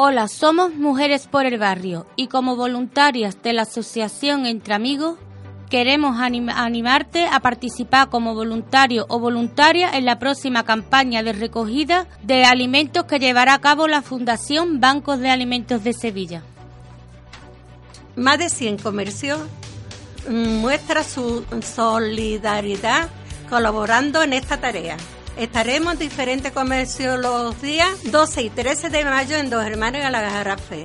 Hola, somos Mujeres por el Barrio y como voluntarias de la Asociación Entre Amigos queremos anim- animarte a participar como voluntario o voluntaria en la próxima campaña de recogida de alimentos que llevará a cabo la Fundación Bancos de Alimentos de Sevilla. Más de 100 comercios mm, muestra su solidaridad colaborando en esta tarea. Estaremos en diferentes comercios los días 12 y 13 de mayo en Dos Hermanos y la Garrafe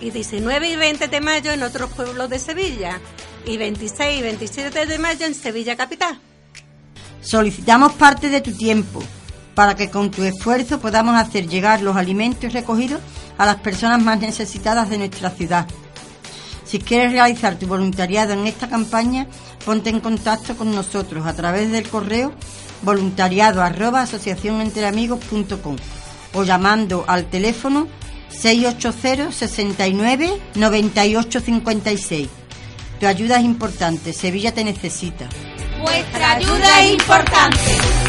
y 19 y 20 de mayo en otros pueblos de Sevilla y 26 y 27 de mayo en Sevilla Capital. Solicitamos parte de tu tiempo para que con tu esfuerzo podamos hacer llegar los alimentos recogidos a las personas más necesitadas de nuestra ciudad. Si quieres realizar tu voluntariado en esta campaña, ponte en contacto con nosotros a través del correo voluntariado o llamando al teléfono 680 69 98 56. Tu ayuda es importante, Sevilla te necesita. Vuestra ayuda es importante.